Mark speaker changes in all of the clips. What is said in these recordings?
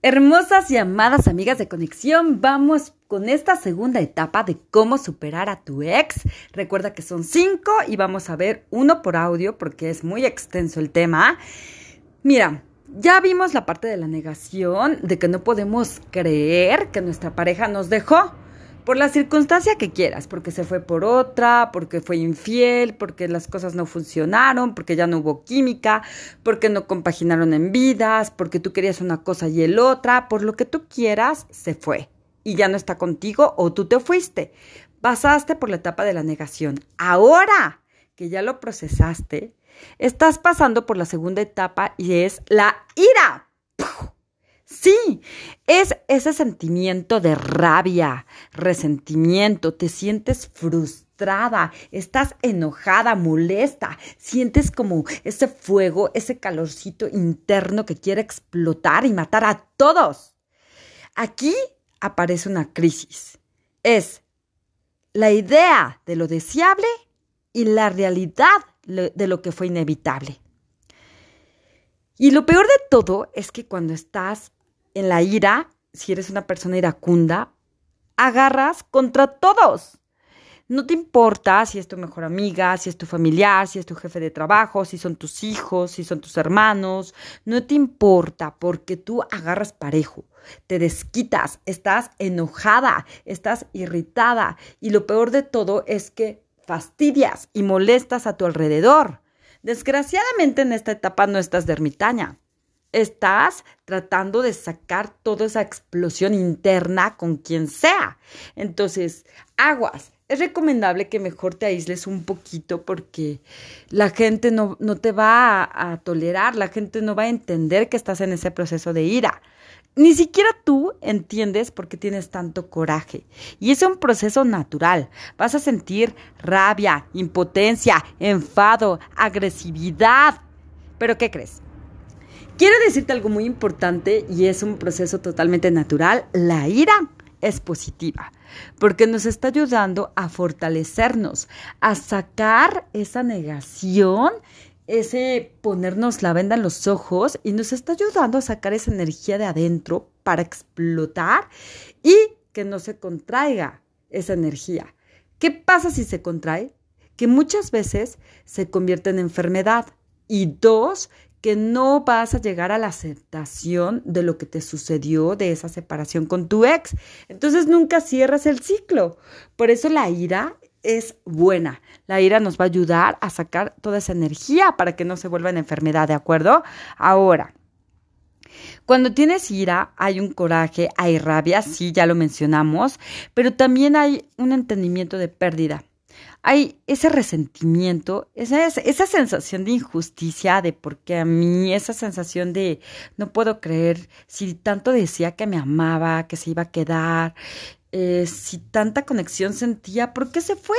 Speaker 1: Hermosas y amadas amigas de conexión, vamos con esta segunda etapa de cómo superar a tu ex. Recuerda que son cinco y vamos a ver uno por audio porque es muy extenso el tema. Mira, ya vimos la parte de la negación, de que no podemos creer que nuestra pareja nos dejó por la circunstancia que quieras, porque se fue por otra, porque fue infiel, porque las cosas no funcionaron, porque ya no hubo química, porque no compaginaron en vidas, porque tú querías una cosa y el otra, por lo que tú quieras, se fue y ya no está contigo o tú te fuiste. Pasaste por la etapa de la negación. Ahora que ya lo procesaste, estás pasando por la segunda etapa y es la ira. Sí, es ese sentimiento de rabia, resentimiento, te sientes frustrada, estás enojada, molesta, sientes como ese fuego, ese calorcito interno que quiere explotar y matar a todos. Aquí aparece una crisis. Es la idea de lo deseable y la realidad de lo que fue inevitable. Y lo peor de todo es que cuando estás en la ira, si eres una persona iracunda, agarras contra todos. No te importa si es tu mejor amiga, si es tu familiar, si es tu jefe de trabajo, si son tus hijos, si son tus hermanos. No te importa porque tú agarras parejo, te desquitas, estás enojada, estás irritada y lo peor de todo es que fastidias y molestas a tu alrededor. Desgraciadamente en esta etapa no estás de ermitaña estás tratando de sacar toda esa explosión interna con quien sea. Entonces, aguas. Es recomendable que mejor te aísles un poquito porque la gente no, no te va a, a tolerar, la gente no va a entender que estás en ese proceso de ira. Ni siquiera tú entiendes por qué tienes tanto coraje. Y es un proceso natural. Vas a sentir rabia, impotencia, enfado, agresividad. Pero ¿qué crees? Quiero decirte algo muy importante y es un proceso totalmente natural. La ira es positiva porque nos está ayudando a fortalecernos, a sacar esa negación, ese ponernos la venda en los ojos y nos está ayudando a sacar esa energía de adentro para explotar y que no se contraiga esa energía. ¿Qué pasa si se contrae? Que muchas veces se convierte en enfermedad y dos, que no vas a llegar a la aceptación de lo que te sucedió de esa separación con tu ex. Entonces nunca cierras el ciclo. Por eso la ira es buena. La ira nos va a ayudar a sacar toda esa energía para que no se vuelva en enfermedad, ¿de acuerdo? Ahora, cuando tienes ira, hay un coraje, hay rabia, sí, ya lo mencionamos, pero también hay un entendimiento de pérdida hay ese resentimiento, esa, esa sensación de injusticia, de porque a mí, esa sensación de no puedo creer si tanto decía que me amaba, que se iba a quedar, eh, si tanta conexión sentía, ¿por qué se fue?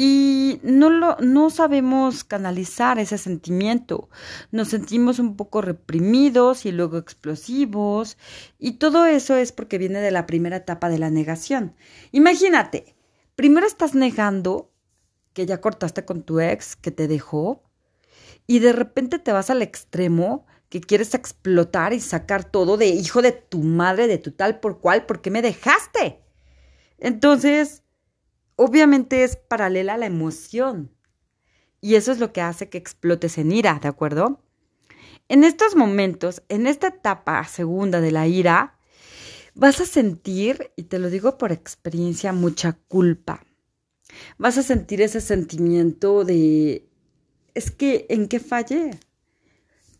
Speaker 1: Y no, lo, no sabemos canalizar ese sentimiento. Nos sentimos un poco reprimidos y luego explosivos. Y todo eso es porque viene de la primera etapa de la negación. Imagínate, primero estás negando que ya cortaste con tu ex, que te dejó, y de repente te vas al extremo que quieres explotar y sacar todo de hijo de tu madre, de tu tal por cual, ¿por qué me dejaste? Entonces, obviamente es paralela a la emoción. Y eso es lo que hace que explotes en ira, ¿de acuerdo? En estos momentos, en esta etapa segunda de la ira, vas a sentir, y te lo digo por experiencia, mucha culpa. Vas a sentir ese sentimiento de, es que, ¿en qué fallé?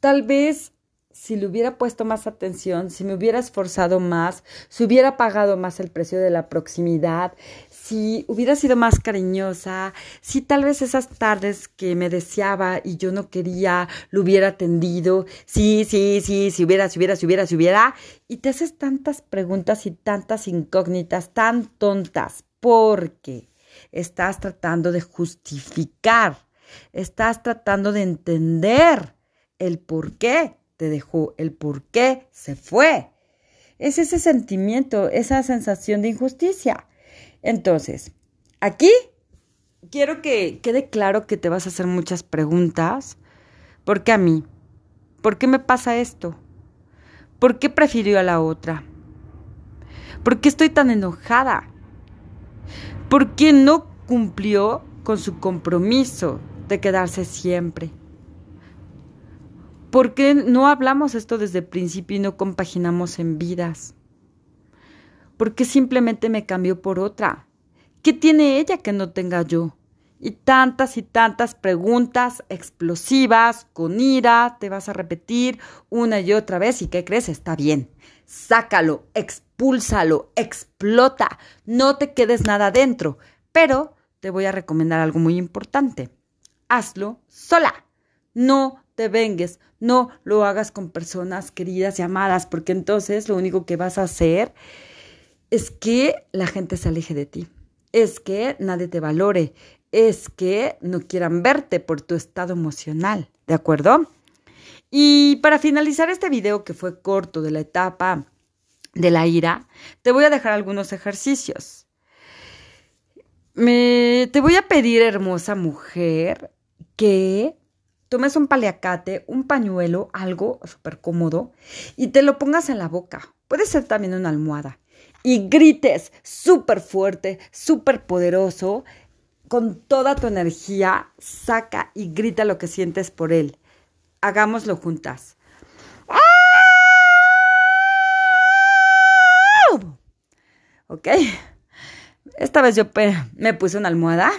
Speaker 1: Tal vez si le hubiera puesto más atención, si me hubiera esforzado más, si hubiera pagado más el precio de la proximidad, si hubiera sido más cariñosa, si tal vez esas tardes que me deseaba y yo no quería, lo hubiera atendido, sí, sí, sí, si hubiera, si hubiera, si hubiera, si hubiera, y te haces tantas preguntas y tantas incógnitas tan tontas, porque estás tratando de justificar, estás tratando de entender el por qué te dejó, el por qué se fue. Es ese sentimiento, esa sensación de injusticia. Entonces, aquí quiero que quede claro que te vas a hacer muchas preguntas. ¿Por qué a mí? ¿Por qué me pasa esto? ¿Por qué prefirió a la otra? ¿Por qué estoy tan enojada? ¿Por qué no cumplió con su compromiso de quedarse siempre? ¿Por qué no hablamos esto desde el principio y no compaginamos en vidas? ¿Por qué simplemente me cambió por otra? ¿Qué tiene ella que no tenga yo? Y tantas y tantas preguntas explosivas, con ira, te vas a repetir una y otra vez. ¿Y qué crees? Está bien. Sácalo, expúlsalo, explota. No te quedes nada dentro. Pero te voy a recomendar algo muy importante. Hazlo sola. No te vengues, no lo hagas con personas queridas y amadas, porque entonces lo único que vas a hacer es que la gente se aleje de ti, es que nadie te valore, es que no quieran verte por tu estado emocional, ¿de acuerdo? Y para finalizar este video que fue corto de la etapa de la ira, te voy a dejar algunos ejercicios. Me, te voy a pedir, hermosa mujer, que tomes un paliacate, un pañuelo, algo súper cómodo, y te lo pongas en la boca. Puede ser también una almohada. Y grites súper fuerte, súper poderoso, con toda tu energía, saca y grita lo que sientes por él. Hagámoslo juntas. ¿Ok? Esta vez yo me puse una almohada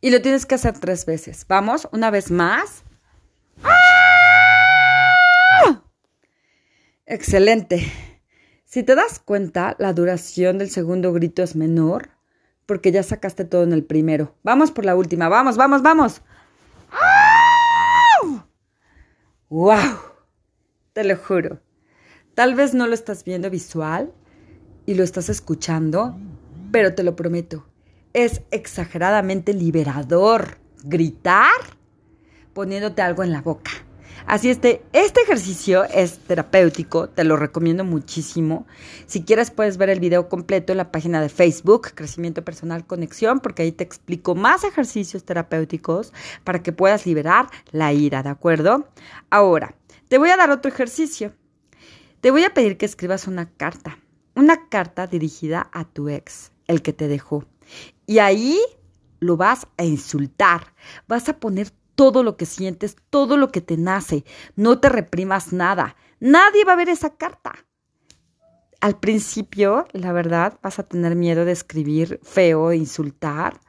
Speaker 1: y lo tienes que hacer tres veces. Vamos, una vez más. Excelente. Si te das cuenta, la duración del segundo grito es menor porque ya sacaste todo en el primero. Vamos por la última. Vamos, vamos, vamos. ¡Wow! Te lo juro. Tal vez no lo estás viendo visual y lo estás escuchando, pero te lo prometo. Es exageradamente liberador gritar poniéndote algo en la boca. Así este, este ejercicio es terapéutico, te lo recomiendo muchísimo. Si quieres puedes ver el video completo en la página de Facebook, Crecimiento Personal Conexión, porque ahí te explico más ejercicios terapéuticos para que puedas liberar la ira, ¿de acuerdo? Ahora, te voy a dar otro ejercicio. Te voy a pedir que escribas una carta, una carta dirigida a tu ex, el que te dejó. Y ahí lo vas a insultar, vas a poner todo lo que sientes, todo lo que te nace. No te reprimas nada. Nadie va a ver esa carta. Al principio, la verdad, vas a tener miedo de escribir feo, insultar,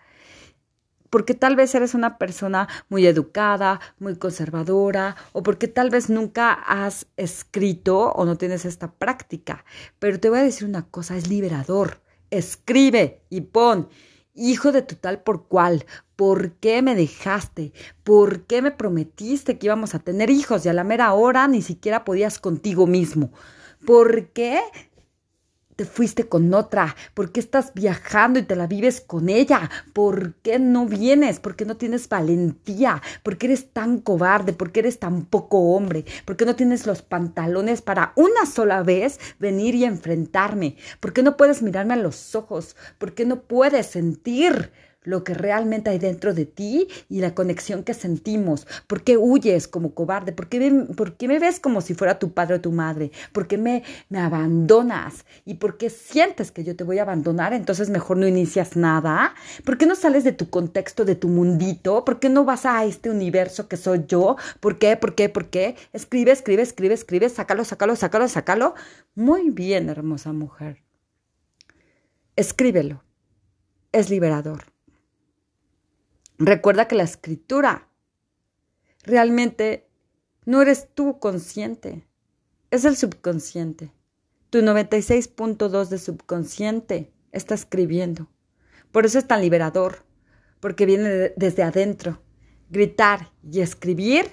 Speaker 1: porque tal vez eres una persona muy educada, muy conservadora, o porque tal vez nunca has escrito o no tienes esta práctica. Pero te voy a decir una cosa, es liberador. Escribe y pon hijo de tu tal por cual, ¿por qué me dejaste? ¿Por qué me prometiste que íbamos a tener hijos y a la mera hora ni siquiera podías contigo mismo? ¿Por qué te fuiste con otra? ¿Por qué estás viajando y te la vives con ella? ¿Por qué no vienes? ¿Por qué no tienes valentía? ¿Por qué eres tan cobarde? ¿Por qué eres tan poco hombre? ¿Por qué no tienes los pantalones para una sola vez venir y enfrentarme? ¿Por qué no puedes mirarme a los ojos? ¿Por qué no puedes sentir? Lo que realmente hay dentro de ti y la conexión que sentimos. ¿Por qué huyes como cobarde? ¿Por qué, me ves como si fuera tu padre o tu madre? ¿Por qué me, me abandonas? ¿Y por qué sientes que yo te voy a abandonar? Entonces mejor no inicias nada. ¿Por qué no sales de tu contexto, de tu mundito? ¿Por qué no vas a este universo que soy yo? ¿Por qué? ¿Por qué? ¿Por qué? Escribe, escribe, escribe, escribe, sácalo, sácalo, sácalo, sácalo. Muy bien, hermosa mujer. Escríbelo. Es liberador. Recuerda que la escritura realmente no eres tú consciente, es el subconsciente. Tu 96.2 de subconsciente está escribiendo. Por eso es tan liberador, porque viene desde adentro. Gritar y escribir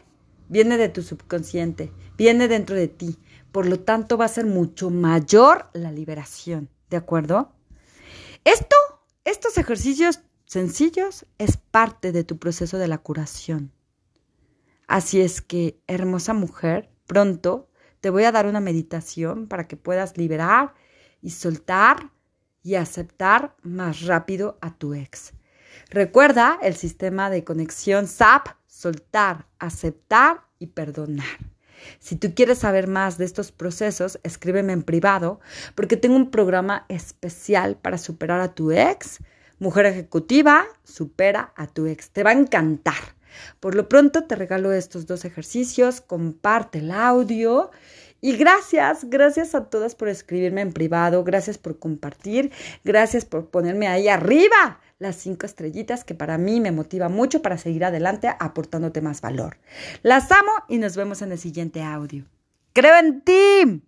Speaker 1: viene de tu subconsciente, viene dentro de ti. Por lo tanto, va a ser mucho mayor la liberación. ¿De acuerdo? Esto, estos ejercicios sencillos es parte de tu proceso de la curación. Así es que, hermosa mujer, pronto te voy a dar una meditación para que puedas liberar y soltar y aceptar más rápido a tu ex. Recuerda el sistema de conexión SAP, soltar, aceptar y perdonar. Si tú quieres saber más de estos procesos, escríbeme en privado porque tengo un programa especial para superar a tu ex. Mujer ejecutiva, supera a tu ex. Te va a encantar. Por lo pronto te regalo estos dos ejercicios, comparte el audio y gracias, gracias a todas por escribirme en privado, gracias por compartir, gracias por ponerme ahí arriba las cinco estrellitas que para mí me motiva mucho para seguir adelante aportándote más valor. Las amo y nos vemos en el siguiente audio. Creo en ti.